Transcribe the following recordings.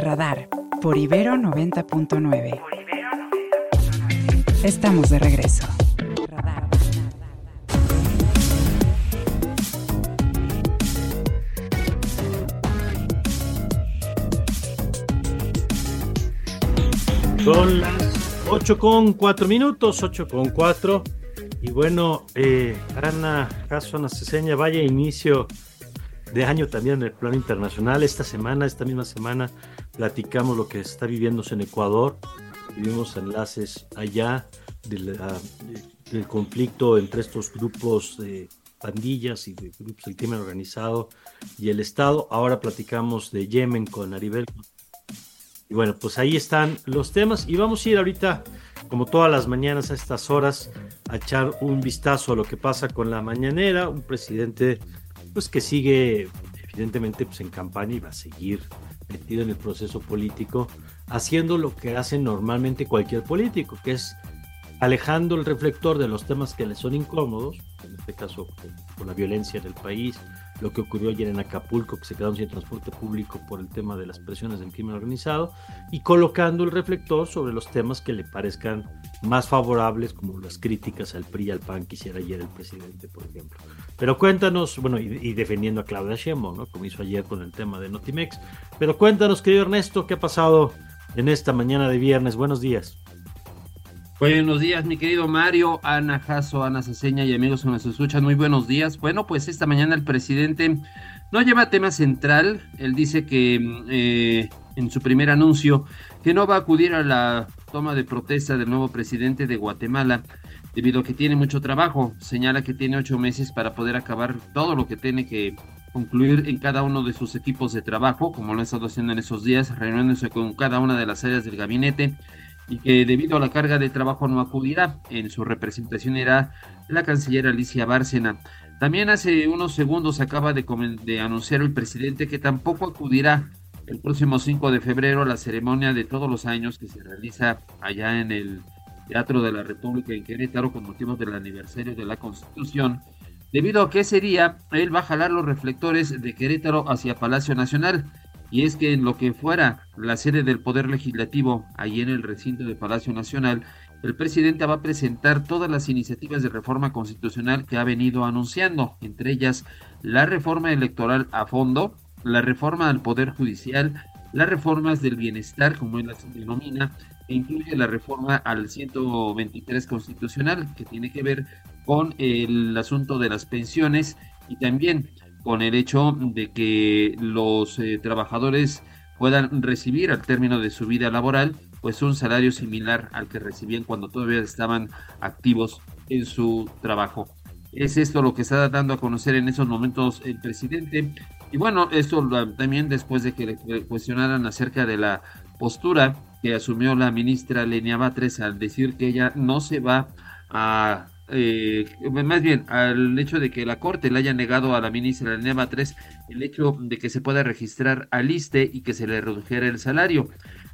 Radar por Ibero 90.9. Estamos de regreso. Son las 8 con 4 minutos, 8 con 4. Y bueno, eh, Ana Caso, Ceseña, vaya inicio de año también en el plano internacional. Esta semana, esta misma semana, platicamos lo que está viviéndose en Ecuador. Vivimos enlaces allá del conflicto entre estos grupos de pandillas y de grupos del crimen organizado y el Estado. Ahora platicamos de Yemen con Aribel y bueno, pues ahí están los temas y vamos a ir ahorita, como todas las mañanas a estas horas, a echar un vistazo a lo que pasa con la mañanera, un presidente pues que sigue evidentemente pues en campaña y va a seguir metido en el proceso político, haciendo lo que hace normalmente cualquier político, que es alejando el reflector de los temas que le son incómodos, en este caso con la violencia del país, lo que ocurrió ayer en Acapulco, que se quedaron sin transporte público por el tema de las presiones del crimen organizado, y colocando el reflector sobre los temas que le parezcan más favorables, como las críticas al PRI y al PAN que hiciera ayer el presidente, por ejemplo. Pero cuéntanos, bueno, y, defendiendo a Claudia Sheinbaum, ¿no? como hizo ayer con el tema de Notimex, pero cuéntanos, querido Ernesto, ¿qué ha pasado en esta mañana de viernes? Buenos días. Buenos días, mi querido Mario, Ana Jasso, Ana Ceseña y amigos que nos escuchan. Muy buenos días. Bueno, pues esta mañana el presidente no lleva tema central. Él dice que eh, en su primer anuncio que no va a acudir a la toma de protesta del nuevo presidente de Guatemala debido a que tiene mucho trabajo. Señala que tiene ocho meses para poder acabar todo lo que tiene que concluir en cada uno de sus equipos de trabajo, como lo ha estado haciendo en esos días, reuniéndose con cada una de las áreas del gabinete y que debido a la carga de trabajo no acudirá. En su representación era la canciller Alicia Bárcena. También hace unos segundos acaba de, de anunciar el presidente que tampoco acudirá el próximo 5 de febrero la ceremonia de todos los años que se realiza allá en el Teatro de la República en Querétaro con motivo del aniversario de la Constitución, debido a que ese día él va a jalar los reflectores de Querétaro hacia Palacio Nacional. Y es que en lo que fuera la sede del Poder Legislativo, ahí en el recinto de Palacio Nacional, el presidente va a presentar todas las iniciativas de reforma constitucional que ha venido anunciando, entre ellas la reforma electoral a fondo, la reforma al Poder Judicial, las reformas del bienestar, como él las denomina, e incluye la reforma al 123 constitucional, que tiene que ver con el asunto de las pensiones y también con el hecho de que los eh, trabajadores puedan recibir al término de su vida laboral pues un salario similar al que recibían cuando todavía estaban activos en su trabajo. Es esto lo que está dando a conocer en esos momentos el presidente. Y bueno, esto también después de que le cuestionaran acerca de la postura que asumió la ministra Lenia Batres al decir que ella no se va a eh, más bien al hecho de que la Corte le haya negado a la ministra NEMA 3 el hecho de que se pueda registrar al ISTE y que se le redujera el salario.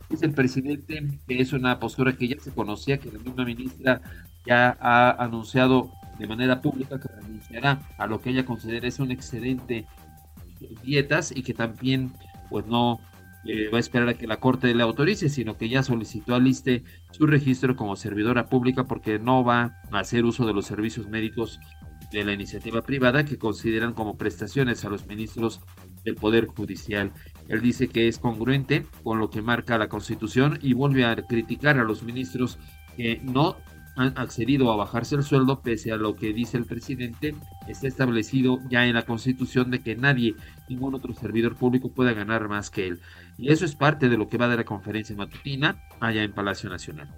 Dice el presidente que es una postura que ya se conocía, que la misma ministra ya ha anunciado de manera pública que renunciará a lo que ella considera es un excedente dietas y que también pues no eh, va a esperar a que la Corte le autorice, sino que ya solicitó al ISTE su registro como servidora pública porque no va a hacer uso de los servicios médicos de la iniciativa privada que consideran como prestaciones a los ministros del Poder Judicial. Él dice que es congruente con lo que marca la Constitución y vuelve a criticar a los ministros que no han accedido a bajarse el sueldo pese a lo que dice el presidente, está establecido ya en la constitución de que nadie, ningún otro servidor público pueda ganar más que él. Y eso es parte de lo que va de la conferencia matutina allá en Palacio Nacional.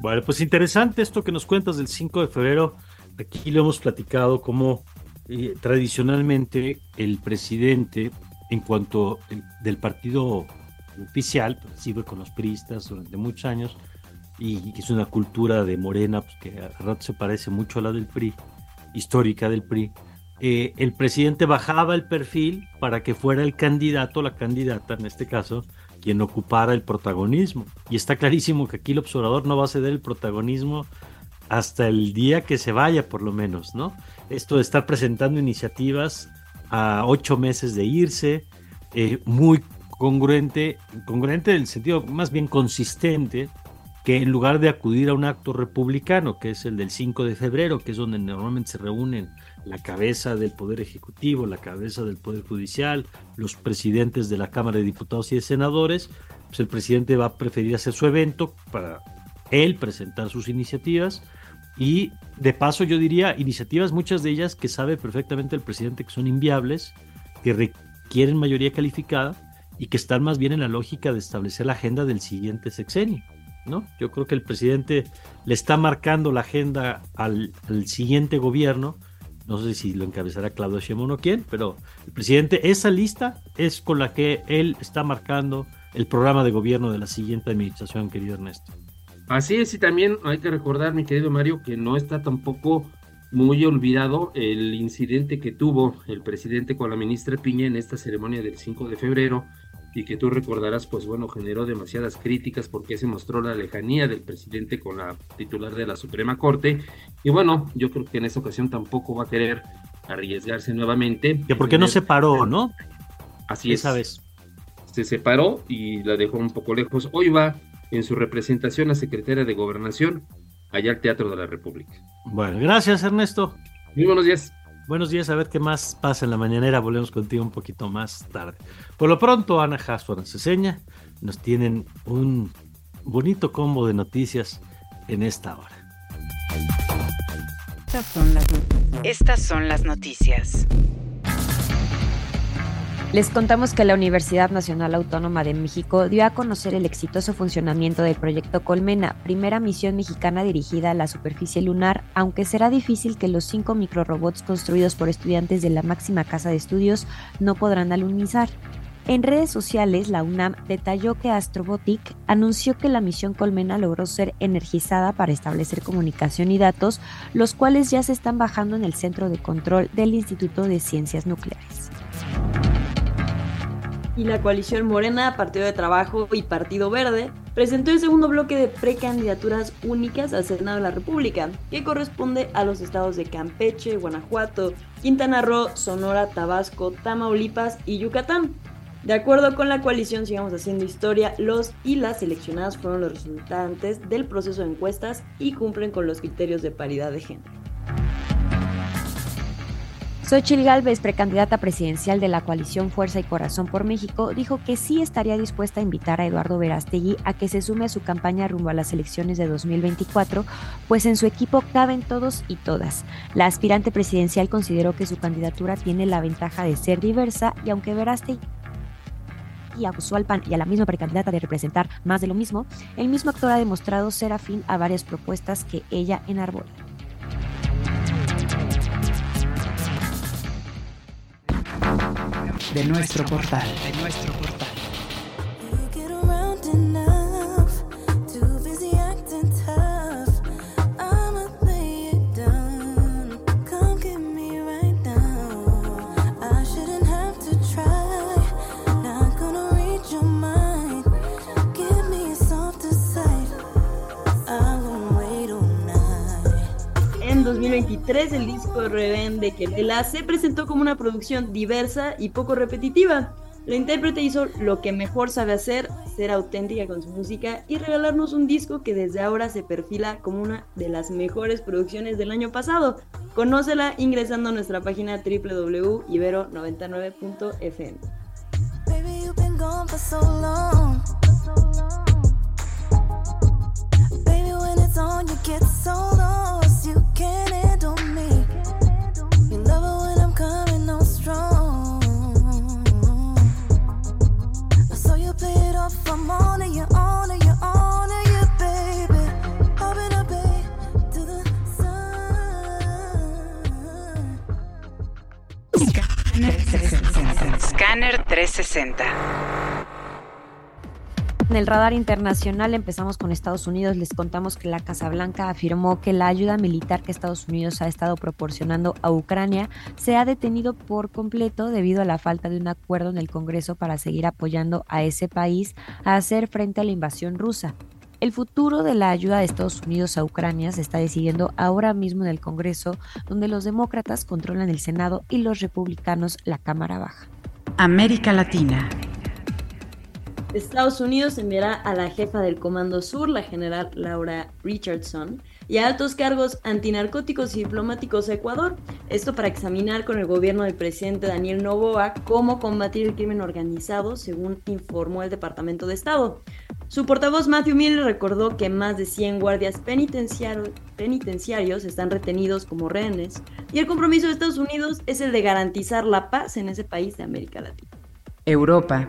Bueno, pues interesante esto que nos cuentas del 5 de febrero. Aquí lo hemos platicado como eh, tradicionalmente el presidente, en cuanto del partido oficial, pues, sigue con los priistas durante muchos años, y que es una cultura de Morena pues, que a rato se parece mucho a la del PRI, histórica del PRI, eh, el presidente bajaba el perfil para que fuera el candidato, la candidata en este caso, quien ocupara el protagonismo. Y está clarísimo que aquí el observador no va a ceder el protagonismo hasta el día que se vaya, por lo menos, ¿no? Esto de estar presentando iniciativas a ocho meses de irse, eh, muy congruente, congruente en el sentido más bien consistente, que en lugar de acudir a un acto republicano, que es el del 5 de febrero, que es donde normalmente se reúnen la cabeza del Poder Ejecutivo, la cabeza del Poder Judicial, los presidentes de la Cámara de Diputados y de Senadores, pues el presidente va a preferir hacer su evento para él presentar sus iniciativas y de paso yo diría iniciativas, muchas de ellas que sabe perfectamente el presidente que son inviables, que requieren mayoría calificada y que están más bien en la lógica de establecer la agenda del siguiente sexenio. ¿No? Yo creo que el presidente le está marcando la agenda al, siguiente gobierno. No sé si lo encabezará Claudio Sheinbaum o quién, pero el presidente, esa lista es con la que él está marcando el programa de gobierno de la siguiente administración, querido Ernesto. Así es, y también hay que recordar, mi querido Mario, que no está tampoco muy olvidado el incidente que tuvo el presidente con la ministra Piña en esta ceremonia del 5 de febrero, y que tú recordarás, pues bueno, generó demasiadas críticas porque se mostró la lejanía del presidente con la titular de la Suprema Corte. Y bueno, yo creo que en esta ocasión tampoco va a querer arriesgarse nuevamente. Que porque no se paró, ¿no? Así es. Sabes. Se separó y la dejó un poco lejos. Hoy va en su representación a secretaria de Gobernación allá al Teatro de la República. Bueno, gracias Ernesto. Muy buenos días. Buenos días, a ver qué más pasa en la mañanera. Volvemos contigo un poquito más tarde. Por lo pronto, Ana Jasso seña nos tienen un bonito combo de noticias en esta hora. estas son las noticias. Les contamos que la Universidad Nacional Autónoma de México dio a conocer el exitoso funcionamiento del proyecto Colmena, primera misión mexicana dirigida a la superficie lunar, aunque será difícil que los cinco microrobots construidos por estudiantes de la máxima casa de estudios no podrán alunizar. En redes sociales, la UNAM detalló que Astrobotic anunció que la misión Colmena logró ser energizada para establecer comunicación y datos, los cuales ya se están bajando en el centro de control del Instituto de Ciencias Nucleares y la coalición Morena, Partido de Trabajo y Partido Verde presentó el segundo bloque de precandidaturas únicas al Senado de la República, que corresponde a los estados de Campeche, Guanajuato, Quintana Roo, Sonora, Tabasco, Tamaulipas y Yucatán. De acuerdo con la coalición Sigamos Haciendo Historia, los y las seleccionadas fueron los resultantes del proceso de encuestas y cumplen con los criterios de paridad de género. Xochil Gálvez, precandidata presidencial de la coalición Fuerza y Corazón por México, dijo que sí estaría dispuesta a invitar a Eduardo Verástegui a que se sume a su campaña rumbo a las elecciones de 2024, pues en su equipo caben todos y todas. La aspirante presidencial consideró que su candidatura tiene la ventaja de ser diversa y aunque Verástegui y acusó al PAN y a la misma precandidata de representar más de lo mismo, el mismo actor ha demostrado ser afín a varias propuestas que ella enarbola. De nuestro portal. 2023 el disco Reven de Kelela se presentó como una producción diversa y poco repetitiva. La intérprete hizo lo que mejor sabe hacer, ser auténtica con su música y regalarnos un disco que desde ahora se perfila como una de las mejores producciones del año pasado. Conócela ingresando a nuestra página www.ibero99.fm. Scanner 360. En el radar internacional empezamos con Estados Unidos. Les contamos que la Casa Blanca afirmó que la ayuda militar que Estados Unidos ha estado proporcionando a Ucrania se ha detenido por completo debido a la falta de un acuerdo en el Congreso para seguir apoyando a ese país a hacer frente a la invasión rusa. El futuro de la ayuda de Estados Unidos a Ucrania se está decidiendo ahora mismo en el Congreso, donde los demócratas controlan el Senado y los republicanos la Cámara Baja. América Latina. Estados Unidos enviará a la jefa del Comando Sur, la general Laura Richardson, y a altos cargos antinarcóticos y diplomáticos a Ecuador. Esto para examinar con el gobierno del presidente Daniel Noboa cómo combatir el crimen organizado, según informó el Departamento de Estado. Su portavoz Matthew Miller recordó que más de 100 guardias penitenciarios están retenidos como rehenes y el compromiso de Estados Unidos es el de garantizar la paz en ese país de América Latina. Europa.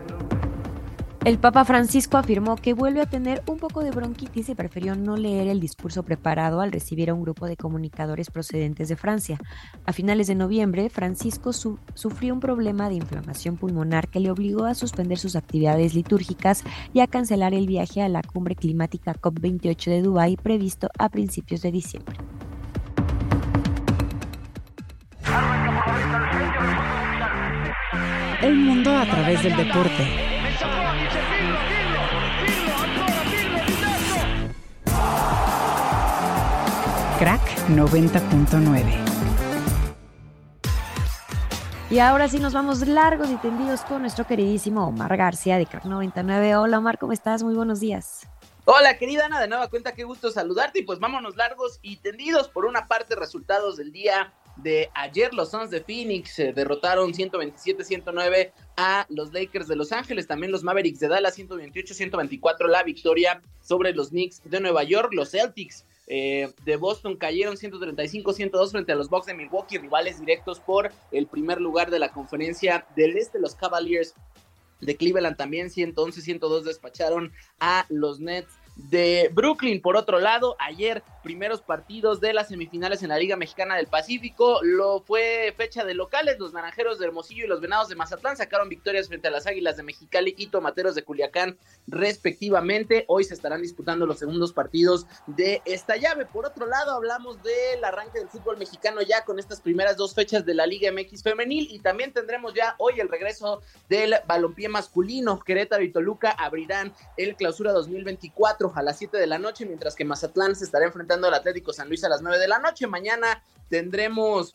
El Papa Francisco afirmó que vuelve a tener un poco de bronquitis y prefirió no leer el discurso preparado al recibir a un grupo de comunicadores procedentes de Francia. A finales de noviembre, Francisco sufrió un problema de inflamación pulmonar que le obligó a suspender sus actividades litúrgicas y a cancelar el viaje a la cumbre climática COP28 de Dubái previsto a principios de diciembre. El mundo a través del deporte. Crack 90.9. Y ahora sí nos vamos largos y tendidos con nuestro queridísimo Omar García de Crack 99. Hola Omar, ¿cómo estás? Muy buenos días. Hola querida Ana, de nueva cuenta, qué gusto saludarte y pues vámonos largos y tendidos por una parte resultados del día de ayer los Suns de Phoenix eh, derrotaron 127-109 a los Lakers de Los Ángeles, también los Mavericks de Dallas 128-124 la victoria sobre los Knicks de Nueva York, los Celtics eh, de Boston cayeron 135-102 frente a los Bucks de Milwaukee, rivales directos por el primer lugar de la conferencia del Este. Los Cavaliers de Cleveland también 111-102 despacharon a los Nets de Brooklyn. Por otro lado, ayer primeros partidos de las semifinales en la Liga Mexicana del Pacífico. Lo fue fecha de locales. Los Naranjeros de Hermosillo y los Venados de Mazatlán sacaron victorias frente a las Águilas de Mexicali y Tomateros de Culiacán, respectivamente. Hoy se estarán disputando los segundos partidos de esta llave. Por otro lado, hablamos del arranque del fútbol mexicano ya con estas primeras dos fechas de la Liga MX femenil y también tendremos ya hoy el regreso del balompié masculino. Querétaro y Toluca abrirán el clausura 2024 a las 7 de la noche, mientras que Mazatlán se estará enfrentando al Atlético San Luis a las 9 de la noche. Mañana tendremos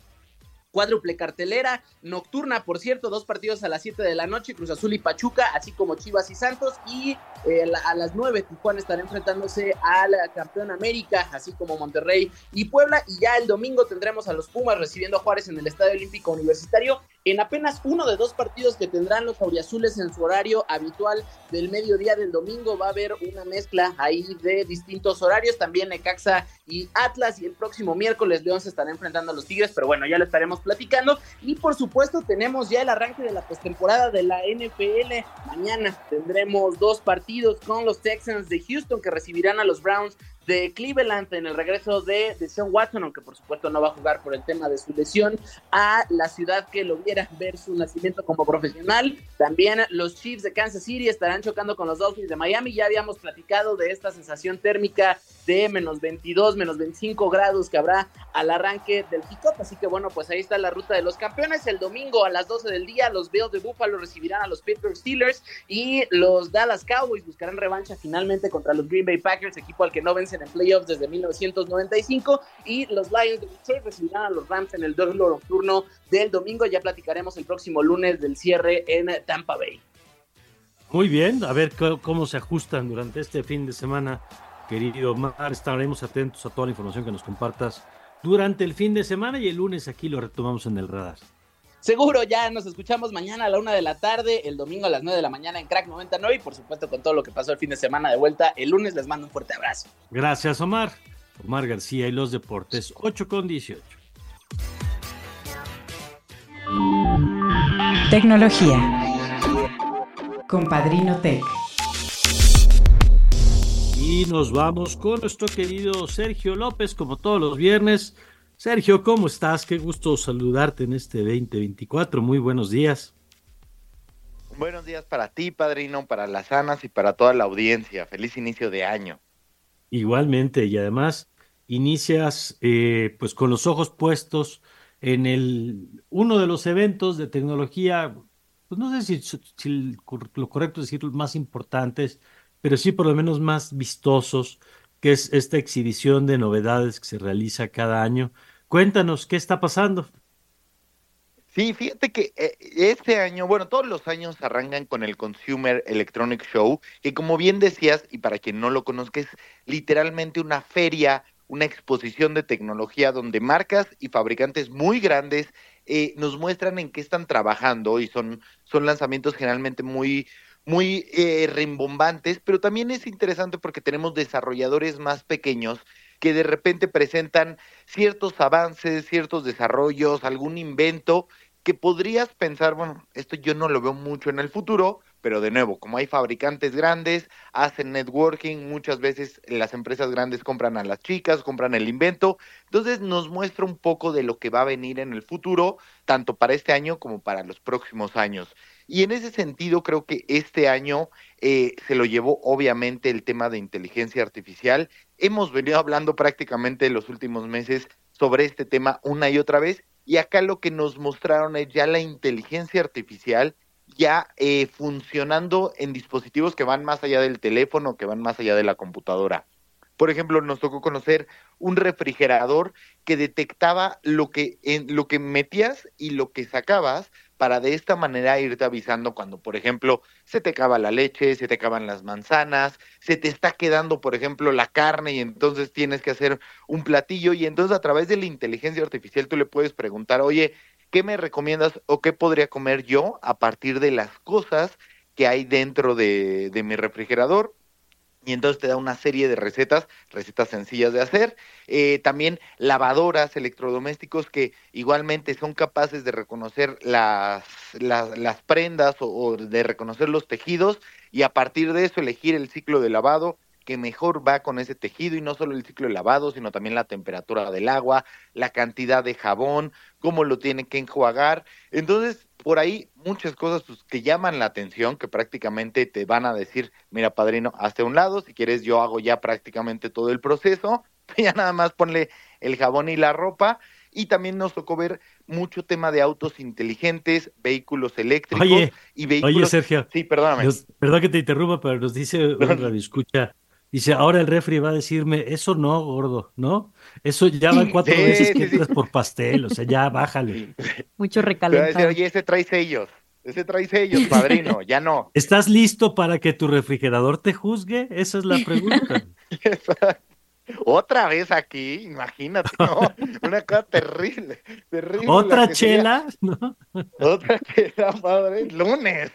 cuádruple cartelera nocturna, por cierto, dos partidos a las 7 de la noche, Cruz Azul y Pachuca, así como Chivas y Santos, y eh, a las 9 Tijuana estará enfrentándose al campeón América, así como Monterrey y Puebla, y ya el domingo tendremos a los Pumas recibiendo a Juárez en el Estadio Olímpico Universitario, en apenas uno de dos partidos que tendrán los auriazules en su horario habitual del mediodía del domingo, va a haber una mezcla ahí de distintos horarios, también Necaxa y Atlas, y el próximo miércoles León se estará enfrentando a los Tigres, pero bueno, ya lo estaremos platicando. Y por supuesto, tenemos ya el arranque de la postemporada de la NFL. Mañana tendremos dos partidos con los Texans de Houston que recibirán a los Browns de Cleveland en el regreso de, Sean Watson, aunque por supuesto no va a jugar por el tema de su lesión, a la ciudad que lo viera ver su nacimiento como profesional. También los Chiefs de Kansas City estarán chocando con los Dolphins de Miami. Ya habíamos platicado de esta sensación térmica de menos 22, menos 25 grados que habrá al arranque del kickoff. Así que bueno, pues ahí está la ruta de los campeones. El domingo a las 12 del día, los Bills de Buffalo recibirán a los Pittsburgh Steelers y los Dallas Cowboys buscarán revancha finalmente contra los Green Bay Packers, equipo al que no en playoffs desde 1995 y los Lions de Detroit recibirán a los Rams en el doble nocturno del domingo. Ya platicaremos el próximo lunes del cierre en Tampa Bay. Muy bien, a ver cómo se ajustan durante este fin de semana, querido Mar. Estaremos atentos a toda la información que nos compartas durante el fin de semana y el lunes aquí lo retomamos en el radar. Seguro, ya nos escuchamos mañana a la una de la tarde, el domingo a las nueve de la mañana en Crack 99 y por supuesto con todo lo que pasó el fin de semana de vuelta. El lunes les mando un fuerte abrazo. Gracias, Omar. Omar García y los deportes 8 con 18. Tecnología. Compadrino Tech. Y nos vamos con nuestro querido Sergio López, como todos los viernes Sergio, ¿cómo estás? Qué gusto saludarte en este 2024. Muy buenos días. Buenos días para ti, padrino, para las Anas y para toda la audiencia. Feliz inicio de año. Igualmente, y además inicias eh, pues con los ojos puestos en el uno de los eventos de tecnología, pues no sé si, si lo correcto es decir más importantes, pero sí por lo menos más vistosos que es esta exhibición de novedades que se realiza cada año. Cuéntanos, ¿qué está pasando? Sí, fíjate que eh, este año, bueno, todos los años arrancan con el Consumer Electronic Show, que como bien decías, y para quien no lo conozca, es literalmente una feria, una exposición de tecnología donde marcas y fabricantes muy grandes eh, nos muestran en qué están trabajando y son, son lanzamientos generalmente muy, muy eh, rimbombantes, pero también es interesante porque tenemos desarrolladores más pequeños que de repente presentan ciertos avances, ciertos desarrollos, algún invento que podrías pensar, bueno, esto yo no lo veo mucho en el futuro, pero de nuevo, como hay fabricantes grandes, hacen networking, muchas veces las empresas grandes compran a las chicas, compran el invento, entonces nos muestra un poco de lo que va a venir en el futuro, tanto para este año como para los próximos años. Y en ese sentido, creo que este año eh, se lo llevó obviamente el tema de inteligencia artificial. Hemos venido hablando prácticamente en los últimos meses sobre este tema una y otra vez y acá lo que nos mostraron es ya la inteligencia artificial ya eh, funcionando en dispositivos que van más allá del teléfono, que van más allá de la computadora. Por ejemplo, nos tocó conocer un refrigerador que detectaba lo que, lo que metías y lo que sacabas para de esta manera irte avisando cuando, por ejemplo, se te acaba la leche, se te acaban las manzanas, se te está quedando, por ejemplo, la carne y entonces tienes que hacer un platillo y entonces a través de la inteligencia artificial tú le puedes preguntar, oye, ¿qué me recomiendas o qué podría comer yo a partir de las cosas que hay dentro de, de mi refrigerador? Y entonces te da una serie de recetas, recetas sencillas de hacer. Eh, también lavadoras, electrodomésticos que igualmente son capaces de reconocer las, las, prendas o, de reconocer los tejidos y a partir de eso elegir el ciclo de lavado que mejor va con ese tejido y no solo el ciclo de lavado, sino también la temperatura del agua, la cantidad de jabón, cómo lo tiene que enjuagar. Entonces, por ahí muchas cosas pues, que llaman la atención, que prácticamente te van a decir, mira, padrino, hasta un lado, si quieres yo hago ya prácticamente todo el proceso, ya nada más ponle el jabón y la ropa. Y también nos tocó ver mucho tema de autos inteligentes, vehículos eléctricos oye, y vehículos. Oye, Sergio. Sí, perdóname. Nos, perdón que te interrumpa, pero nos dice un radio escucha. Dice, ahora el refri va a decirme, eso no, gordo, ¿no? Eso ya van cuatro sí, veces que entras sí. por pastel, o sea, ya bájale. Mucho recalentado. Decir, Oye, ese trae sellos, ese trae sellos, padrino, ya no. ¿Estás listo para que tu refrigerador te juzgue? Esa es la pregunta. Otra vez aquí, imagínate, ¿no? Una cosa terrible, terrible. ¿Otra chela? ¿no? Otra chela, padre, lunes.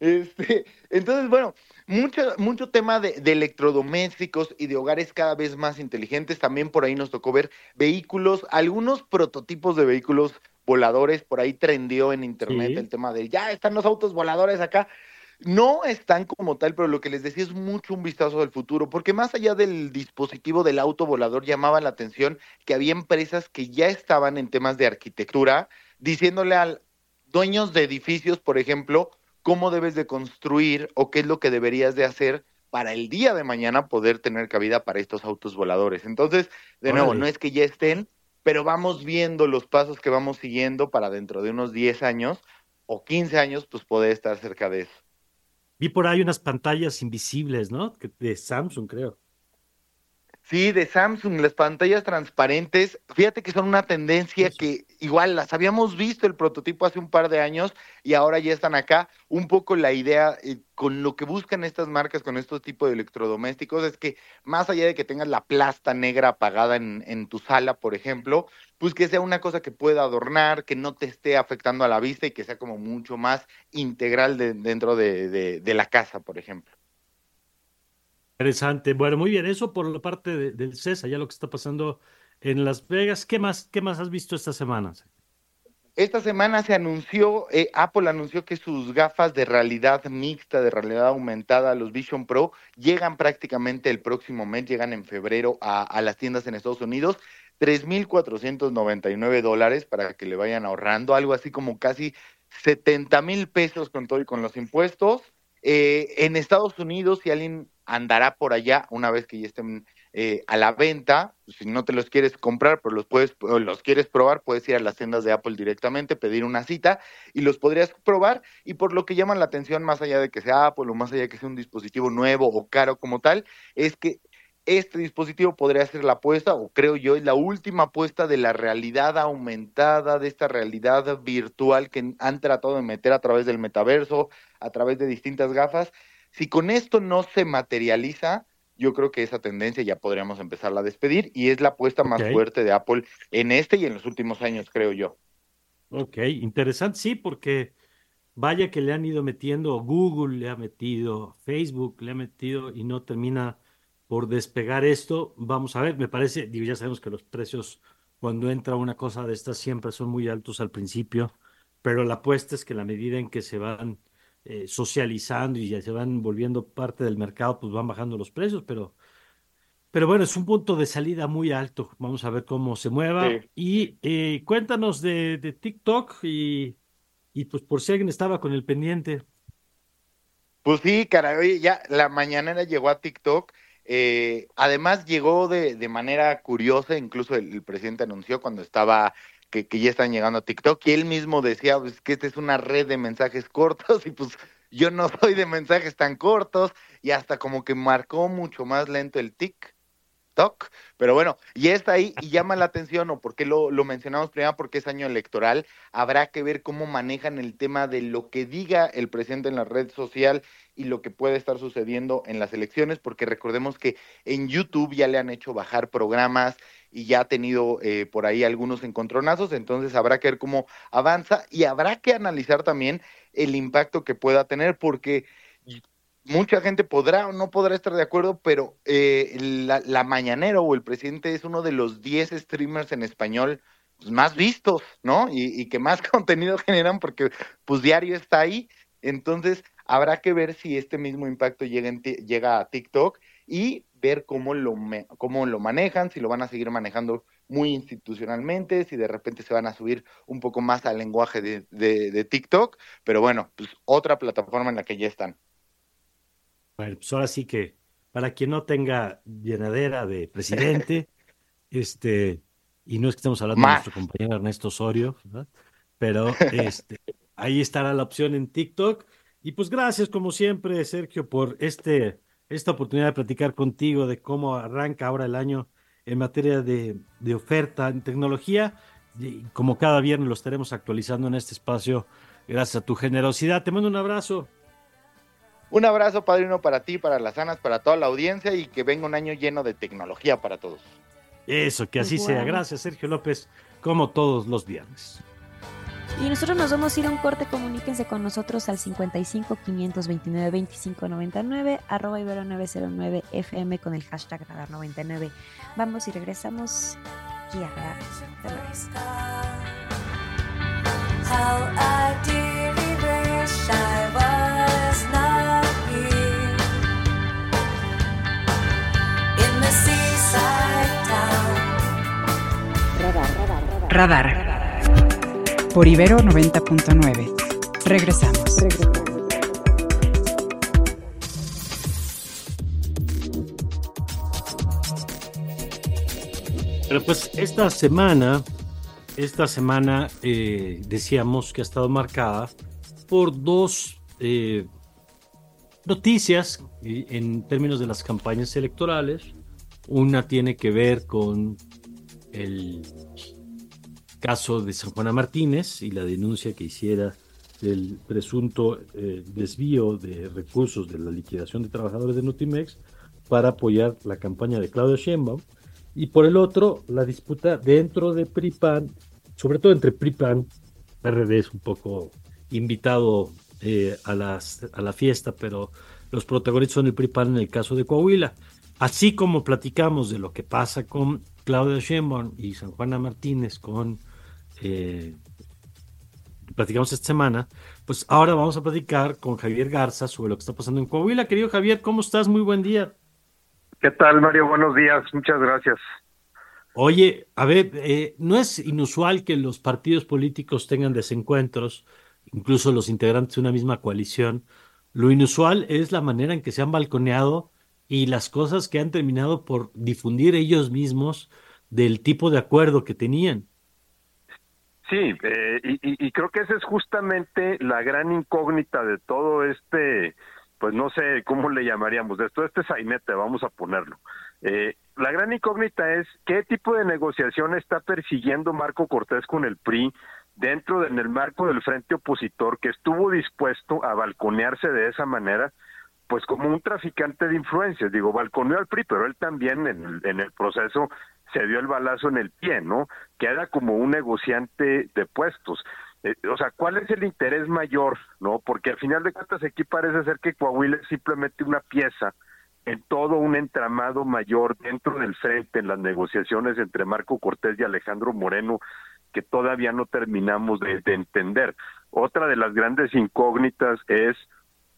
Este, entonces, bueno, mucho, mucho tema de, de, electrodomésticos y de hogares cada vez más inteligentes. También por ahí nos tocó ver vehículos, algunos prototipos de vehículos voladores. Por ahí trendió en internet sí. el tema de ya están los autos voladores acá. No están como tal, pero lo que les decía es mucho un vistazo del futuro, porque más allá del dispositivo del auto volador llamaba la atención que había empresas que ya estaban en temas de arquitectura, diciéndole a dueños de edificios, por ejemplo, cómo debes de construir o qué es lo que deberías de hacer para el día de mañana poder tener cabida para estos autos voladores. Entonces, de nuevo, no es que ya estén, pero vamos viendo los pasos que vamos siguiendo para dentro de unos 10 años o 15 años, pues poder estar cerca de eso. Vi por ahí unas pantallas invisibles, ¿no? De Samsung, creo. Sí, de Samsung, las pantallas transparentes, fíjate que son una tendencia que igual las habíamos visto el prototipo hace un par de años y ahora ya están acá. Un poco la idea eh, con lo que buscan estas marcas con estos tipos de electrodomésticos es que más allá de que tengas la plasta negra apagada en, en tu sala, por ejemplo, pues que sea una cosa que pueda adornar, que no te esté afectando a la vista y que sea como mucho más integral de, dentro de, de, de la casa, por ejemplo. Interesante. Bueno, muy bien. Eso por la parte de, del CESA, ya lo que está pasando en Las Vegas. ¿Qué más, qué más has visto esta semana? Esta semana se anunció, eh, Apple anunció que sus gafas de realidad mixta, de realidad aumentada, los Vision Pro, llegan prácticamente el próximo mes, llegan en febrero a, las tiendas en Estados Unidos. 3.499 dólares para que le vayan ahorrando, algo así como casi 70 mil pesos con todo y con los impuestos. Eh, en Estados Unidos, si alguien andará por allá una vez que ya estén eh, a la venta. Si no te los quieres comprar, pero los puedes, los quieres probar, puedes ir a las tiendas de Apple directamente, pedir una cita y los podrías probar. Y por lo que llaman la atención, más allá de que sea Apple o más allá de que sea un dispositivo nuevo o caro como tal, es que este dispositivo podría ser la apuesta, o creo yo, es la última apuesta de la realidad aumentada, de esta realidad virtual que han tratado de meter a través del metaverso, a través de distintas gafas. Si con esto no se materializa, yo creo que esa tendencia ya podríamos empezarla a despedir y es la apuesta más fuerte de Apple en este y en los últimos años, creo yo. Ok, interesante, sí, porque vaya que le han ido metiendo, Google le ha metido, Facebook le ha metido y no termina por despegar esto. Vamos a ver, me parece, digo, ya sabemos que los precios cuando entra una cosa de estas siempre son muy altos al principio, pero la apuesta es que la medida en que se van eh, socializando y ya se van volviendo parte del mercado, pues van bajando los precios, pero, pero bueno, es un punto de salida muy alto. Vamos a ver cómo se mueva. Y eh, cuéntanos de, de TikTok y, y, pues por si alguien estaba con el pendiente. Pues sí, caray, ya la mañanera llegó a TikTok. Eh, además llegó de, de, manera curiosa, incluso el, presidente anunció cuando estaba que, ya están llegando a TikTok y él mismo decía pues, que esta es una red de mensajes cortos y pues yo no soy de mensajes tan cortos y hasta como que marcó mucho más lento el TikTok, pero bueno, y está ahí y llama la atención, o porque lo, lo mencionamos primero, porque es año electoral, habrá que ver cómo manejan el tema de lo que diga el presidente en la red social y lo que puede estar sucediendo en las elecciones, porque recordemos que en YouTube ya le han hecho bajar programas y ya ha tenido eh, por ahí algunos encontronazos, entonces habrá que ver cómo avanza y habrá que analizar también el impacto que pueda tener, porque mucha gente podrá o no podrá estar de acuerdo, pero eh, la, la, Mañanera o el presidente es uno de los 10 streamers en español pues, más vistos, ¿no? Y, que más contenido generan porque pues diario está ahí. Entonces, habrá que ver si este mismo impacto llega, en llega a TikTok y ver cómo lo, cómo lo manejan, si lo van a seguir manejando muy institucionalmente, si de repente se van a subir un poco más al lenguaje de, de, de TikTok, pero bueno, pues otra plataforma en la que ya están. Bueno, pues ahora sí que para quien no tenga llenadera de presidente, este, y no es que estemos hablando de nuestro compañero Ernesto Osorio, ¿verdad? pero este, ahí estará la opción en TikTok. Y pues gracias, como siempre, Sergio, por este, esta oportunidad de platicar contigo de cómo arranca ahora el año en materia de, de oferta en tecnología. Y como cada viernes lo estaremos actualizando en este espacio, gracias a tu generosidad. Te mando un abrazo. Un abrazo, padrino, para ti, para las Anas, para toda la audiencia y que venga un año lleno de tecnología para todos. Eso, que así sea. Gracias, Sergio López, como todos los viernes. Y nosotros nos vamos a ir a un corte, comuníquense con nosotros al 55 529 25 99, arroba ibero 909 FM con el hashtag radar 99. Vamos y regresamos. Aquí a Radar. Radar. Por Ibero 90.9. Regresamos. Pero pues esta semana, esta semana eh, decíamos que ha estado marcada por dos eh, noticias en términos de las campañas electorales. Una tiene que ver con el caso de San Juana Martínez y la denuncia que hiciera del presunto eh, desvío de recursos de la liquidación de trabajadores de Nutimex para apoyar la campaña de Claudio Sheinbaum y por el otro la disputa dentro de PRIPAN, sobre todo entre PRIPAN, PRD es un poco invitado eh, a, las, a la fiesta, pero los protagonistas son el PRIPAN en el caso de Coahuila. Así como platicamos de lo que pasa con Claudio Sheinbaum y San Juana Martínez con eh, platicamos esta semana, pues ahora vamos a platicar con Javier Garza sobre lo que está pasando en Coahuila. Querido Javier, ¿cómo estás? Muy buen día. ¿Qué tal, Mario? Buenos días, muchas gracias. Oye, a ver, eh, no es inusual que los partidos políticos tengan desencuentros, incluso los integrantes de una misma coalición. Lo inusual es la manera en que se han balconeado y las cosas que han terminado por difundir ellos mismos del tipo de acuerdo que tenían. Sí, eh, y, y, creo que esa es justamente la gran incógnita de todo este pues no sé cómo le llamaríamos, de esto este sainete, vamos a ponerlo. Eh, la gran incógnita es qué tipo de negociación está persiguiendo Marco Cortés con el PRI dentro del marco del frente opositor que estuvo dispuesto a balconearse de esa manera, pues como un traficante de influencias. Digo, balconeó al PRI, pero él también en en el proceso se dio el balazo en el pie, ¿no? Queda como un negociante de puestos. Eh, o sea, ¿cuál es el interés mayor, no? Porque al final de cuentas aquí parece ser que Coahuila es simplemente una pieza en todo un entramado mayor dentro del frente en las negociaciones entre Marco Cortés y Alejandro Moreno que todavía no terminamos de, entender. Otra de las grandes incógnitas es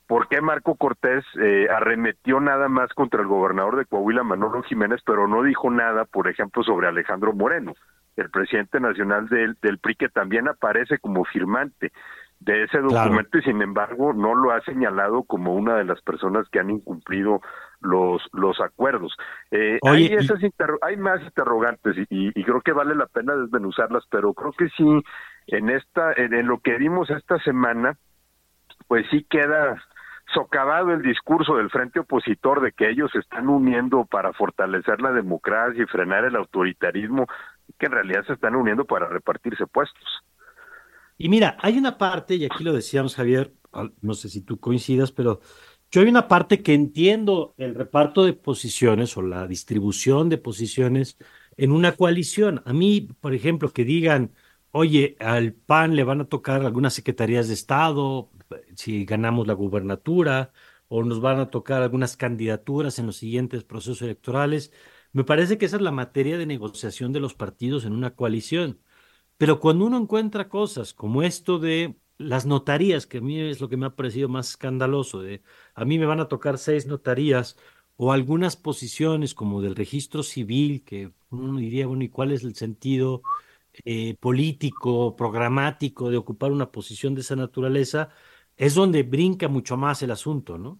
por qué Marco Cortés eh, arremetió nada más contra el gobernador de Coahuila, Manolo Jiménez, pero no dijo nada, por ejemplo, sobre Alejandro Moreno el presidente nacional del, del PRI, que también aparece como firmante de ese documento y sin embargo no lo ha señalado como una de las personas que han incumplido los los acuerdos. Eh, hay, esas hay más interrogantes y, y, creo que vale la pena desmenuzarlas, pero creo que sí en esta en lo que vimos esta semana, pues sí queda socavado el discurso del frente opositor de que ellos se están uniendo para fortalecer la democracia y frenar el autoritarismo, que en realidad se están uniendo para repartirse puestos. Y mira, hay una parte, y aquí lo decíamos Javier, no sé si tú coincidas, pero yo hay una parte que entiendo el reparto de posiciones o la distribución de posiciones en una coalición. A mí, por ejemplo, que digan, oye, al PAN le van a tocar algunas secretarías de Estado, si ganamos la gubernatura o nos van a tocar algunas candidaturas en los siguientes procesos electorales. Me parece que esa es la materia de negociación de los partidos en una coalición. Pero cuando uno encuentra cosas como esto de las notarías, que a mí es lo que me ha parecido más escandaloso, de a mí me van a tocar seis notarías o algunas posiciones como del registro civil, que uno diría, bueno, ¿y cuál es el sentido eh, político, programático de ocupar una posición de esa naturaleza? es donde brinca mucho más el asunto, ¿no?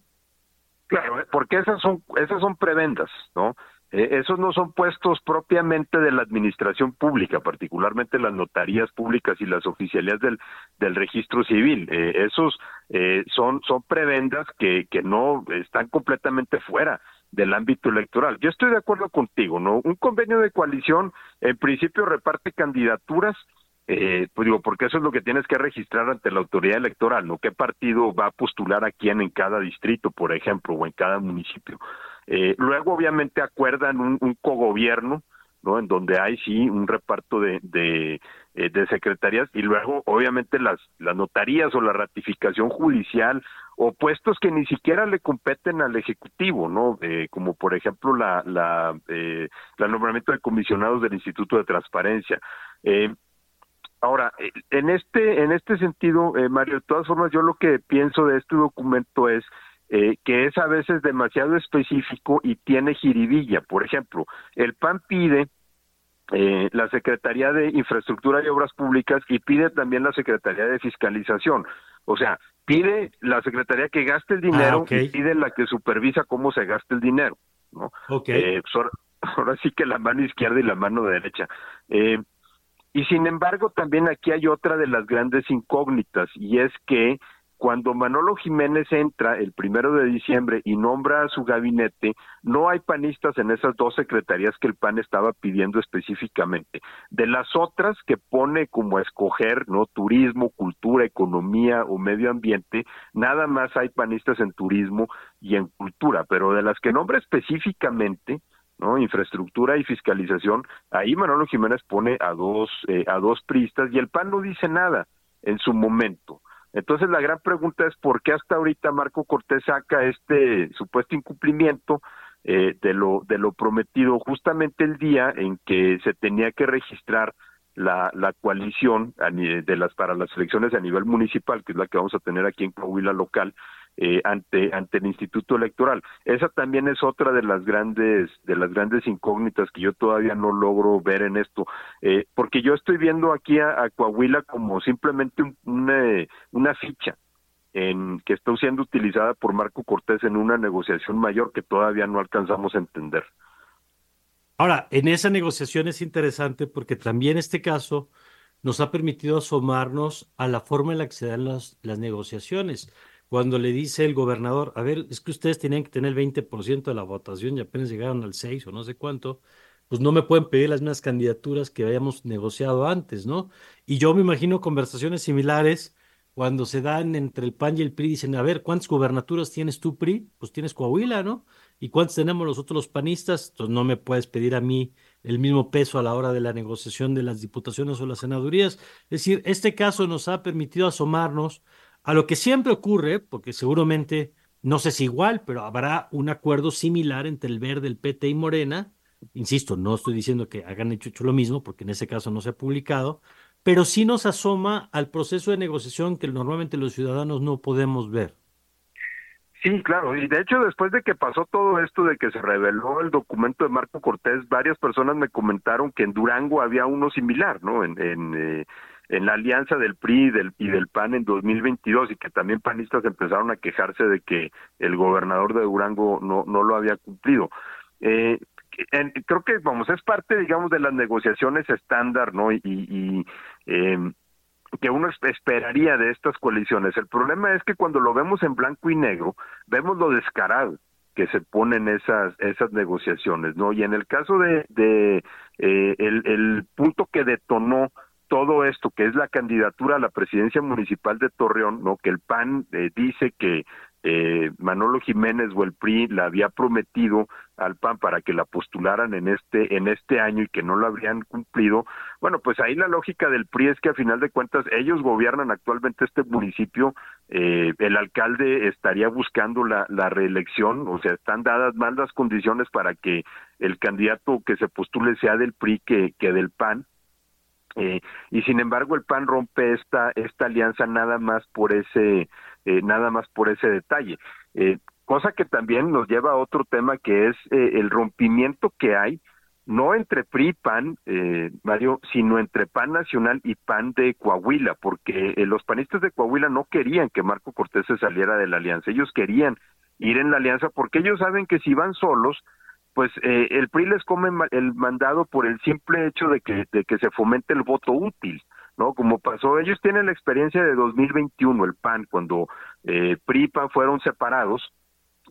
Claro, eh, porque esas son esas son prebendas, ¿no? Eh, esos no son puestos propiamente de la administración pública, particularmente las notarías públicas y las oficialías del, del registro civil. Eh, esos son, son prebendas que, que no están completamente fuera del ámbito electoral. Yo estoy de acuerdo contigo, ¿no? Un convenio de coalición en principio reparte candidaturas eh, pues digo, porque eso es lo que tienes que registrar ante la autoridad electoral, ¿no? ¿Qué partido va a postular a quién en cada distrito, por ejemplo, o en cada municipio? Eh, luego, obviamente, acuerdan un, cogobierno, ¿no? En donde hay, sí, un reparto de, de, eh, de secretarías y luego, obviamente, las notarías o la ratificación judicial o puestos que ni siquiera le competen al Ejecutivo, ¿no? Eh, como, por ejemplo, la, la, eh, el nombramiento de comisionados del Instituto de Transparencia. Eh, Ahora, eh, en este, en este sentido, eh, Mario, de todas formas, yo lo que pienso de este documento es que es a veces demasiado específico y tiene jiribilla. Por ejemplo, el PAN pide eh, la Secretaría de Infraestructura y Obras Públicas y pide también la Secretaría de Fiscalización. O sea, pide la Secretaría que gaste el dinero ah, y pide la que supervisa cómo se gasta el dinero. ¿no? Okay. Pues ahora, sí que la mano izquierda y la mano derecha. Eh, y sin embargo, también aquí hay otra de las grandes incógnitas, y es que cuando Manolo Jiménez entra el primero de diciembre y nombra a su gabinete, no hay panistas en esas dos secretarías que el PAN estaba pidiendo específicamente. De las otras que pone como a escoger, ¿no? Turismo, cultura, economía o medio ambiente, nada más hay panistas en turismo y en cultura, pero de las que nombra específicamente, ¿no? Infraestructura y fiscalización, ahí Manolo Jiménez pone a dos, eh, a dos pristas y el PAN no dice nada en su momento. Entonces la gran pregunta es por qué hasta ahorita Marco Cortés saca este supuesto incumplimiento eh, de lo de lo prometido justamente el día en que se tenía que registrar la, la coalición de las para las elecciones a nivel municipal, que es la que vamos a tener aquí en Coahuila local, eh, ante ante el Instituto Electoral. Esa también es otra de las grandes de las grandes incógnitas que yo todavía no logro ver en esto, eh, porque yo estoy viendo aquí a, Coahuila como simplemente una, una ficha en que está siendo utilizada por Marco Cortés en una negociación mayor que todavía no alcanzamos a entender. Ahora, en esa negociación es interesante porque también este caso nos ha permitido asomarnos a la forma en la que se dan las, las negociaciones. Cuando le dice el gobernador, a ver, es que ustedes tenían que tener el 20% de la votación y apenas llegaron al 6 o no sé cuánto, pues no me pueden pedir las mismas candidaturas que habíamos negociado antes, ¿no? Y yo me imagino conversaciones similares cuando se dan entre el PAN y el PRI, dicen, a ver, ¿cuántas gubernaturas tienes tú, PRI? Pues tienes Coahuila, ¿no? ¿Y cuántas tenemos los otros panistas? Entonces no me puedes pedir a mí el mismo peso a la hora de la negociación de las diputaciones o las senadurías. Es decir, este caso nos ha permitido asomarnos a lo que siempre ocurre, porque seguramente, no sé si igual, pero habrá un acuerdo similar entre el Verde, el PT y Morena. Insisto, no estoy diciendo que hagan hecho, lo mismo, porque en ese caso no se ha publicado, pero sí nos asoma al proceso de negociación que normalmente los ciudadanos no podemos ver. Sí, claro, y de hecho después de que pasó todo esto de que se reveló el documento de Marco Cortés, varias personas me comentaron que en Durango había uno similar, ¿no? En, en eh, en la alianza del PRI y del, y del PAN en 2022 y que también panistas empezaron a quejarse de que el gobernador de Durango no, no lo había cumplido. Eh, creo que, vamos, es parte, digamos, de las negociaciones estándar, ¿no? Y, y eh, que uno esperaría de estas coaliciones. El problema es que cuando lo vemos en blanco y negro, vemos lo descarado que se ponen esas esas negociaciones, ¿no? Y en el caso de, eh, el punto que detonó todo esto que es la candidatura a la presidencia municipal de Torreón, ¿no? Que el PAN eh, dice que eh, Manolo Jiménez o el PRI la había prometido al PAN para que la postularan en este en este año y que no lo habrían cumplido. Bueno, pues ahí la lógica del PRI es que a final de cuentas ellos gobiernan actualmente este municipio, eh, el alcalde estaría buscando la, reelección, o sea, están dadas más las condiciones para que el candidato que se postule sea del PRI que, que del PAN eh, y sin embargo el PAN rompe esta esta alianza nada más por ese eh, nada más por ese detalle. Eh, cosa que también nos lleva a otro tema que es el rompimiento que hay no entre PRI y PAN, Mario, sino entre PAN Nacional y PAN de Coahuila, porque los panistas de Coahuila no querían que Marco Cortés se saliera de la alianza, ellos querían ir en la alianza porque ellos saben que si van solos, pues eh, el PRI les come el mandado por el simple hecho de que, de que se fomente el voto útil, ¿no? Como pasó, ellos tienen la experiencia de 2021, el PAN, cuando eh, PRI y PAN fueron separados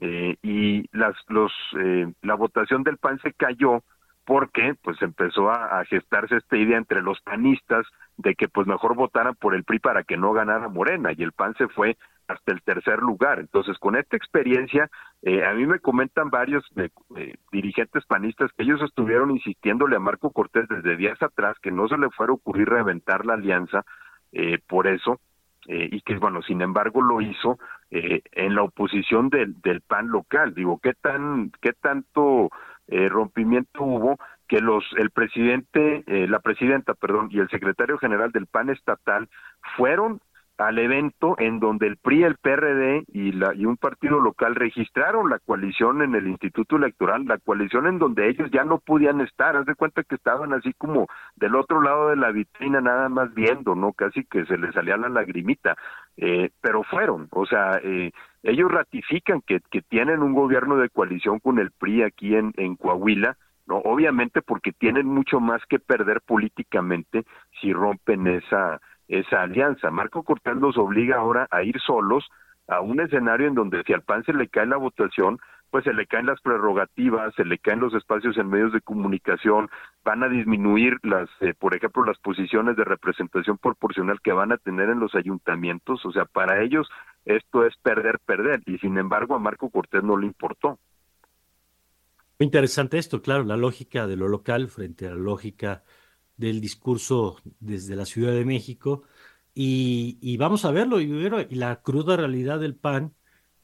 eh, y las, los, eh, la votación del PAN se cayó porque pues empezó a, gestarse esta idea entre los panistas de que pues mejor votaran por el PRI para que no ganara Morena y el PAN se fue hasta el tercer lugar. Entonces, con esta experiencia, eh, a mí me comentan varios eh, eh, dirigentes panistas que ellos estuvieron insistiéndole a Marco Cortés desde días atrás que no se le fuera a ocurrir reventar la alianza por eso, y que, bueno, sin embargo lo hizo en la oposición del, del PAN local. Digo, ¿qué, tan, qué tanto rompimiento hubo? que los el presidente, la presidenta, perdón, y el secretario general del PAN estatal fueron al evento en donde el PRI, el PRD y, la, y un partido local registraron la coalición en el Instituto Electoral, la coalición en donde ellos ya no podían estar, haz de cuenta que estaban así como del otro lado de la vitrina nada más viendo, ¿no? Casi que se les salía la lagrimita, eh, pero fueron, o sea, eh, ellos ratifican que, que tienen un gobierno de coalición con el PRI aquí en, Coahuila, no obviamente porque tienen mucho más que perder políticamente si rompen esa esa alianza. Marco Cortés los obliga ahora a ir solos a un escenario en donde si al PAN se le cae la votación, pues se le caen las prerrogativas, se le caen los espacios en medios de comunicación, van a disminuir las, eh, por ejemplo, las posiciones de representación proporcional que van a tener en los ayuntamientos, o sea, para ellos esto es perder, perder, y sin embargo a Marco Cortés no le importó. Interesante esto, claro, la lógica de lo local frente a la lógica del discurso desde la Ciudad de México y, vamos a verlo y, y la cruda realidad del PAN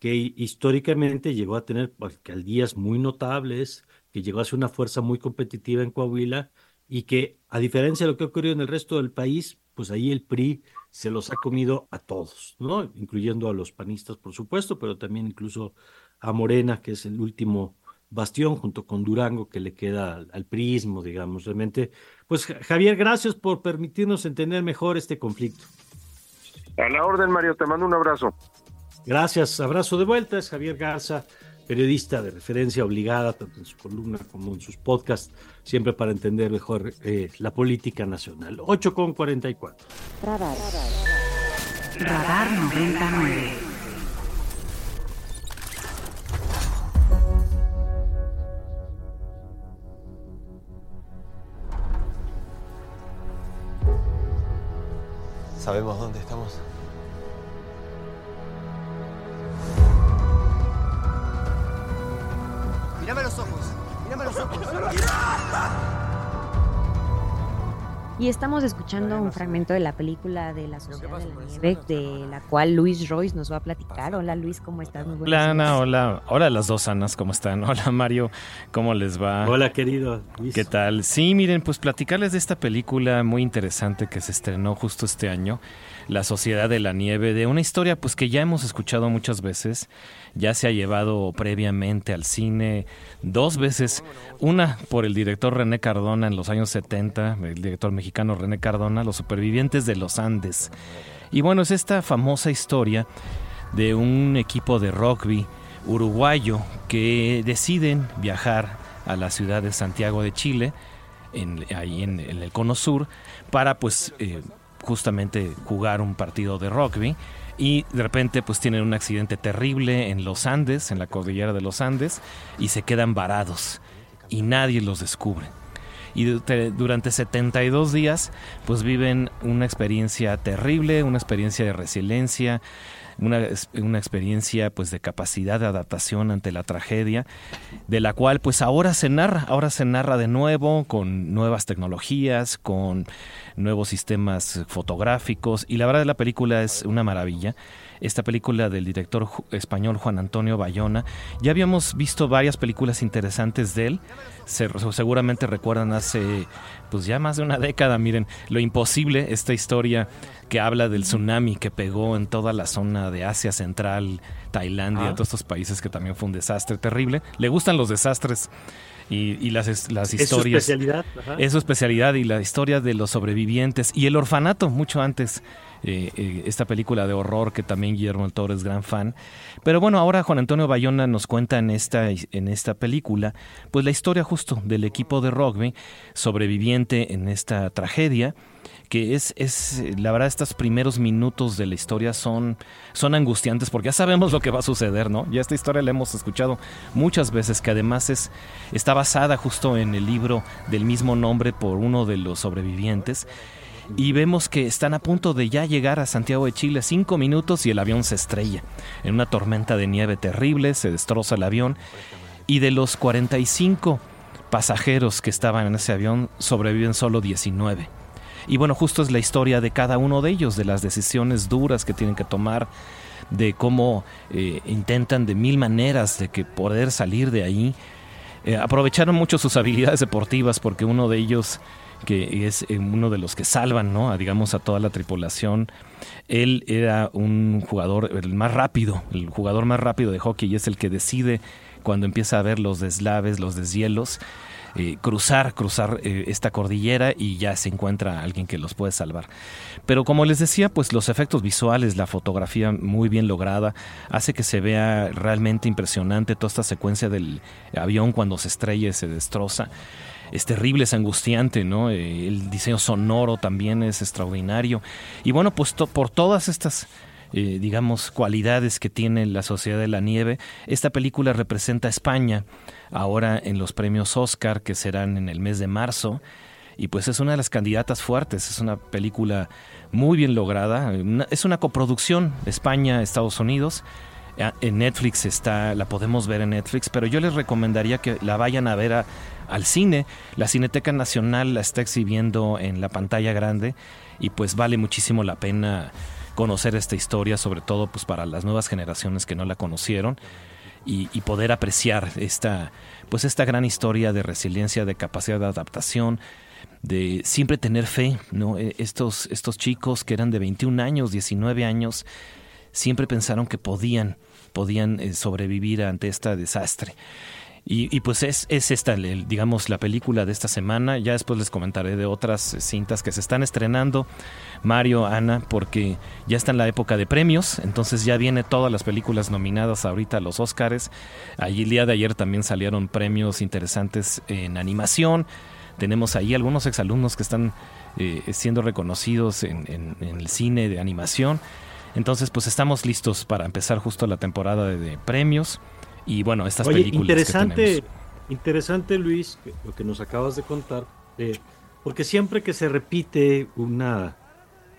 que históricamente llegó a tener alcaldías muy notables, que llegó a ser una fuerza muy competitiva en Coahuila y que a diferencia de lo que ha ocurrido en el resto del país, pues ahí el PRI se los ha comido a todos, ¿no? Incluyendo a los panistas, por supuesto, pero también incluso a Morena, que es el último bastión junto con Durango que le queda al, al digamos, realmente. Pues Javier, gracias por permitirnos entender mejor este conflicto. A la orden, Mario, te mando un abrazo. Este, gracias, abrazo de vuelta. Es Javier Garza, periodista de referencia obligada, tanto en su columna como en sus podcasts, siempre para entender mejor eh, la política nacional. 8 con 44. Radar. Radar 99. Sabemos dónde estamos. Mírame los ojos. Mírame los ojos. Y estamos escuchando un fragmento de la película de la Sociedad de la Nieve, de la cual Luis Royce nos va a platicar. Hola Luis, ¿cómo estás? Muy hola Ana, hola. Hola las dos Anas, ¿cómo están? Hola Mario, ¿cómo les va? Hola querido Luis. ¿Qué tal? Sí, miren, pues platicarles de esta película muy interesante que se estrenó justo este año, La Sociedad de la Nieve, de una historia pues que ya hemos escuchado muchas veces ya se ha llevado previamente al cine dos veces, una por el director René Cardona en los años 70, el director mexicano René Cardona, Los supervivientes de los Andes. Y bueno, es esta famosa historia de un equipo de rugby uruguayo que deciden viajar a la ciudad de Santiago de Chile, ahí en, el Cono Sur, para pues eh, justamente jugar un partido de rugby y de repente pues tienen un accidente terrible en los Andes, en la cordillera de los Andes, y se quedan varados y nadie los descubre. Y durante 72 días pues viven una experiencia terrible, una experiencia de resiliencia, una, una, experiencia pues de capacidad de adaptación ante la tragedia, de la cual pues ahora se narra, ahora se narra de nuevo con nuevas tecnologías, con nuevos sistemas fotográficos y la verdad la película es una maravilla esta película del director español Juan Antonio Bayona. Ya habíamos visto varias películas interesantes de él. seguramente recuerdan hace pues ya más de una década, miren, Lo Imposible, esta historia que habla del tsunami que pegó en toda la zona de Asia Central, Tailandia, ah. todos estos países que también fue un desastre terrible. Le gustan los desastres y, las, las historias. ¿Es su especialidad? Es su especialidad y la historia de los sobrevivientes y el orfanato, mucho antes. Eh, eh, esta película de horror que también Guillermo del Toro es gran fan. Pero bueno, ahora Juan Antonio Bayona nos cuenta en esta, en esta película, pues la historia justo del equipo de rugby sobreviviente en esta tragedia que es, es, la verdad, estos primeros minutos de la historia son, son angustiantes porque ya sabemos lo que va a suceder, ¿no? Ya esta historia la hemos escuchado muchas veces, que además es, está basada justo en el libro del mismo nombre por uno de los sobrevivientes y vemos que están a punto de ya llegar a Santiago de Chile cinco minutos y el avión se estrella. En una tormenta de nieve terrible se destroza el avión y de los 45 pasajeros que estaban en ese avión sobreviven solo 19. Y bueno, justo es la historia de cada uno de ellos, de las decisiones duras que tienen que tomar, de cómo eh, intentan de mil maneras de que poder salir de ahí. Eh, aprovecharon mucho sus habilidades deportivas porque uno de ellos que es eh, uno de los que salvan, ¿no? A, digamos, a toda la tripulación. Él era un jugador, el más rápido, el jugador más rápido de hockey y es el que decide cuando empieza a ver los deslaves, los deshielos, eh, cruzar, cruzar eh, esta cordillera y ya se encuentra alguien que los puede salvar. Pero como les decía, pues los efectos visuales, la fotografía muy bien lograda, hace que se vea realmente impresionante toda esta secuencia del avión cuando se estrella y se destroza es terrible, es angustiante, ¿no? Eh, el diseño sonoro también es extraordinario. Y bueno, pues por todas estas, eh, digamos, cualidades que tiene la Sociedad de la Nieve, esta película representa a España ahora en los premios Oscar que serán en el mes de marzo. Y pues es una de las candidatas fuertes, es una película muy bien lograda, es una coproducción España-Estados Unidos. En Netflix está, la podemos ver en Netflix, pero yo les recomendaría que la vayan a ver a, al cine. La Cineteca Nacional la está exhibiendo en la pantalla grande y pues vale muchísimo la pena conocer esta historia, sobre todo pues para las nuevas generaciones que no la conocieron y, poder apreciar esta pues esta gran historia de resiliencia, de capacidad de adaptación, de siempre tener fe, ¿no? E, estos, estos chicos que eran de 21 años, 19 años, siempre pensaron que podían, podían eh, sobrevivir ante este desastre. Y, pues es, es esta, digamos, la película de esta semana. Ya después les comentaré de otras cintas que se están estrenando, Mario, Ana, porque ya está en la época de premios. Entonces ya viene todas las películas nominadas ahorita a los Oscars. Allí el día de ayer también salieron premios interesantes en animación. Tenemos ahí algunos exalumnos que están eh, siendo reconocidos en, el cine de animación. Entonces, pues estamos listos para empezar justo la temporada de premios. Y bueno, estas películas. Interesante, interesante, Luis, lo que nos acabas de contar, eh, porque siempre que se repite una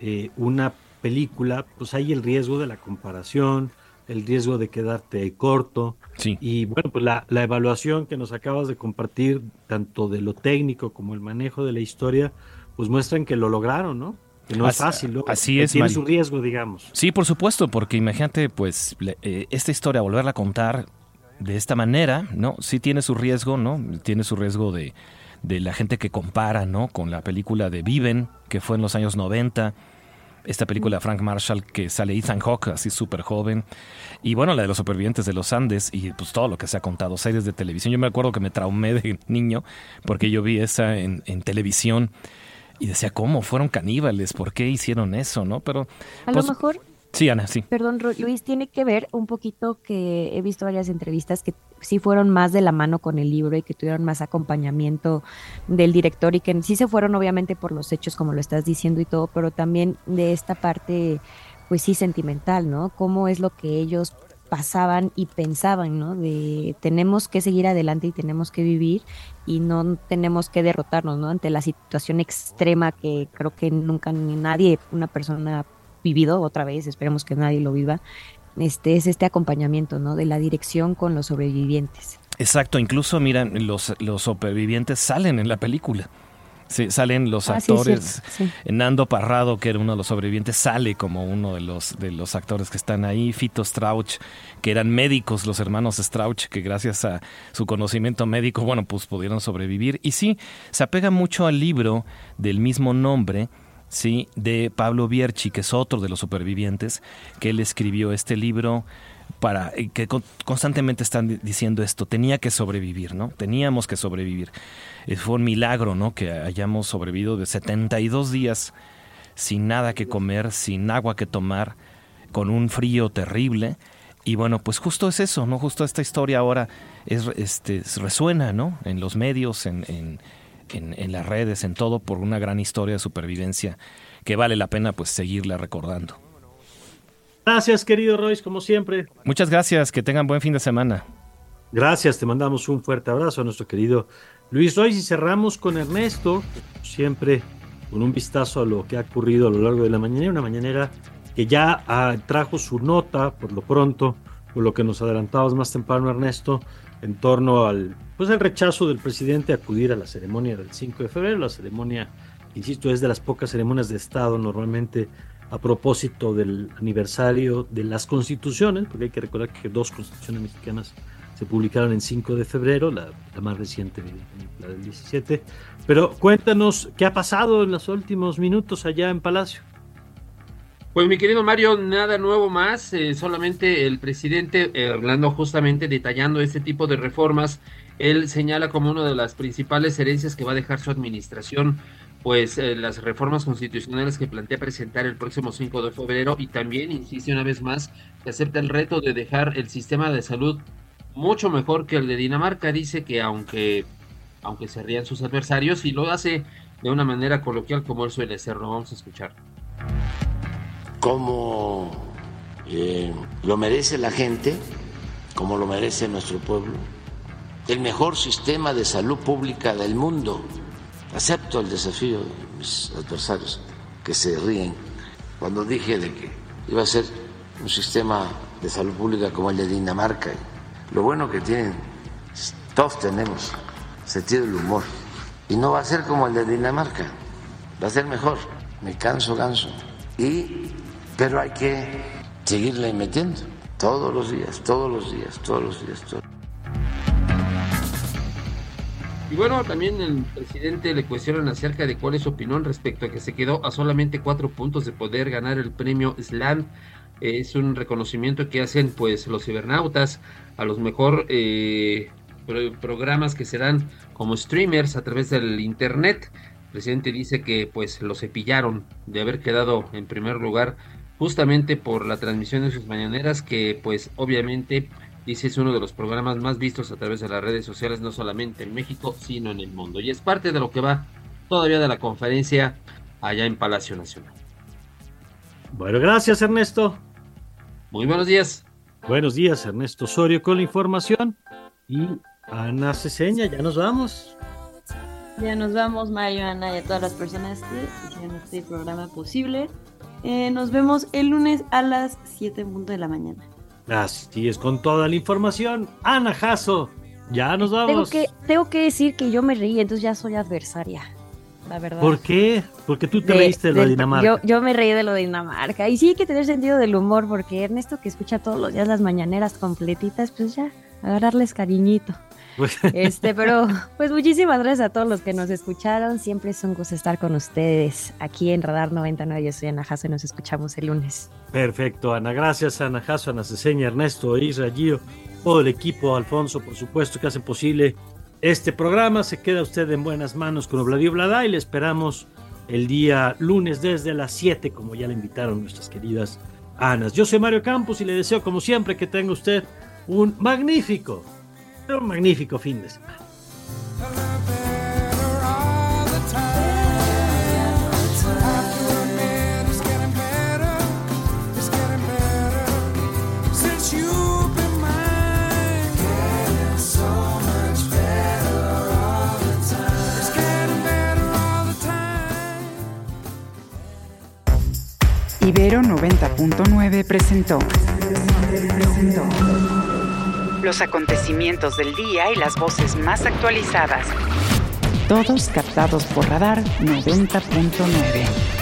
eh, una película, pues hay el riesgo de la comparación, el riesgo de quedarte corto. Sí. Y bueno, pues la, la, evaluación que nos acabas de compartir, tanto de lo técnico como el manejo de la historia, pues muestran que lo lograron, ¿no? Que no así, es fácil, ¿no? Así es. Tiene su riesgo, digamos. Sí, por supuesto, porque imagínate, pues, le, eh, esta historia, volverla a contar de esta manera, ¿no? Sí tiene su riesgo, ¿no? Tiene su riesgo de, de la gente que compara, ¿no? Con la película de Viven, que fue en los años 90 esta película de Frank Marshall que sale Ethan Hawke, así súper joven, y bueno, la de los supervivientes de los Andes, y pues todo lo que se ha contado, series de televisión. Yo me acuerdo que me traumé de niño porque yo vi esa en, en televisión y decía, ¿cómo? Fueron caníbales, ¿por qué hicieron eso? ¿no? Pero... A pues, lo mejor Sí, Ana, sí. Perdón, Luis, tiene que ver un poquito que he visto varias entrevistas que sí fueron más de la mano con el libro y que tuvieron más acompañamiento del director y que sí se fueron obviamente por los hechos como lo estás diciendo y todo, pero también de esta parte, pues sí, sentimental, ¿no? Cómo es lo que ellos pasaban y pensaban, ¿no? De tenemos que seguir adelante y tenemos que vivir y no tenemos que derrotarnos, ¿no? Ante la situación extrema que creo que nunca ni nadie, una persona vivido otra vez, esperemos que nadie lo viva, este es este acompañamiento, ¿no? De la dirección con los sobrevivientes. Exacto, incluso miran, los, los sobrevivientes salen en la película. Sí, salen los Ah, actores. sí, sí. Nando Parrado, que era uno de los sobrevivientes, sale como uno de los, de los actores que están ahí. Fito Strauch, que eran médicos, los hermanos Strauch, que gracias a su conocimiento médico, bueno, pues pudieron sobrevivir. Y sí, se apega mucho al libro del mismo nombre, sí, de Pablo Bierchi, que es otro de los supervivientes, que él escribió este libro para eh, que con- constantemente están di- diciendo esto, tenía que sobrevivir, ¿no? Teníamos que sobrevivir. Eh, Fue un milagro, ¿no? Que hayamos sobrevivido de 72 días sin nada que comer, sin agua que tomar, con un frío terrible. Y bueno, pues justo es eso, ¿no? Justo esta historia ahora es, este, resuena, ¿no? En los medios, en, en, en, en las redes, en todo, por una gran historia de supervivencia que vale la pena pues seguirla recordando. Gracias, querido Royce, como siempre. Muchas gracias, que tengan buen fin de semana. Gracias, te mandamos un fuerte abrazo a nuestro querido Luis Royce y cerramos con Ernesto, siempre con un vistazo a lo que ha ocurrido a lo largo de la mañanera, una mañanera que ya ah, trajo su nota por lo pronto, por lo que nos adelantabas más temprano Ernesto, en torno al pues el rechazo del presidente a acudir a la ceremonia del 5 de febrero, la ceremonia, insisto, es de las pocas ceremonias de Estado normalmente a propósito del aniversario de las constituciones, porque hay que recordar que dos constituciones mexicanas se publicaron en 5 de febrero, la, la más reciente, la del 17. Pero cuéntanos qué ha pasado en los últimos minutos allá en Palacio. Pues mi querido Mario, nada nuevo más, eh, solamente el presidente, eh, hablando justamente, detallando este tipo de reformas, él señala como una de las principales herencias que va a dejar su administración, pues eh, las reformas constitucionales que plantea presentar el próximo 5 de febrero y también, insiste una vez más, que acepta el reto de dejar el sistema de salud mucho mejor que el de Dinamarca, dice que aunque, aunque se rían sus adversarios, y lo hace de una manera coloquial como él suele hacerlo, vamos a escuchar. Como eh, lo merece la gente, como lo merece nuestro pueblo, el mejor sistema de salud pública del mundo. Acepto el desafío de mis adversarios que se ríen cuando dije de que iba a ser un sistema de salud pública como el de Dinamarca. Lo bueno que tienen, todos tenemos sentido del humor. Y no va a ser como el de Dinamarca, va a ser mejor. Me canso, ganso. Y, pero hay que seguirle metiendo todos los días, todos los días, todos los días. Todos. Y bueno, también el presidente le cuestionan acerca de cuál es su opinión respecto a que se quedó a solamente cuatro puntos de poder ganar el premio SLAM. Es un reconocimiento que hacen pues los cibernautas a los mejor eh, pro- programas que se dan como streamers a través del internet. El presidente dice que pues lo cepillaron de haber quedado en primer lugar justamente por la transmisión de sus mañaneras que pues obviamente dice es uno de los programas más vistos a través de las redes sociales no solamente en México sino en el mundo y es parte de lo que va todavía de la conferencia allá en Palacio Nacional. Bueno, gracias Ernesto. Muy buenos días. Buenos días, Ernesto Osorio con la información. Y Ana Ceseña, ya nos vamos. Ya nos vamos, Mario, Ana y a todas las personas que hicieron este programa posible. Eh, nos vemos el lunes a las 7 de la mañana. Así es, con toda la información. Ana Jasso, ya nos vamos. Tengo que, tengo que decir que yo me reí, entonces ya soy adversaria. La verdad. ¿Por qué? Porque tú te reíste de, lo de Dinamarca. Yo, yo, me reí de lo de Dinamarca. Y sí hay que tener sentido del humor, porque Ernesto, que escucha todos los días las mañaneras completitas, pues ya, agarrarles cariñito. Este, pero pues muchísimas gracias a todos los que nos escucharon. Siempre es un gusto estar con ustedes aquí en Radar 99. Yo soy Ana Jasso y nos escuchamos el lunes. Perfecto, Ana. Gracias, Ana Jasso, Ana Ceseña, Ernesto, Isra, Gio, todo el equipo, Alfonso, por supuesto, que hace posible este programa. Se queda usted en buenas manos con Obladio Blada y le esperamos el día lunes desde las 7, como ya le invitaron nuestras queridas Anas. Yo soy Mario Campos y le deseo, como siempre, que tenga usted un magnífico magnífico fin de semana. Ibero 90.9 presentó. presentó los acontecimientos del día y las voces más actualizadas. Todos captados por Radar 90.9.